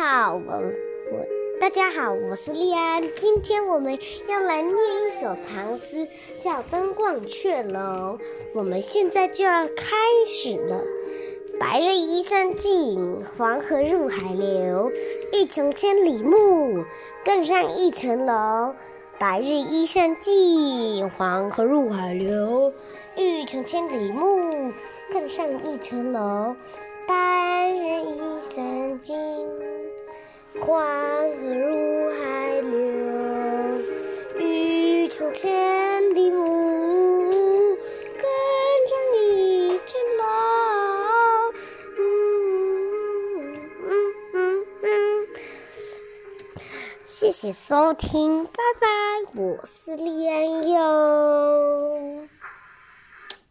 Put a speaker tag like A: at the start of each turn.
A: 好，我我大家好，我是丽安。今天我们要来念一首唐诗，叫《登鹳雀楼》。我们现在就要开始了。白日依山尽，黄河入海流。欲穷千里目，更上一层楼。白日依山尽，黄河入海流。欲穷千里目，更上一层楼。白日依。黄河入海流，欲穷千里目，更上一层楼。嗯嗯嗯嗯，谢谢收听，拜拜，我是李安友。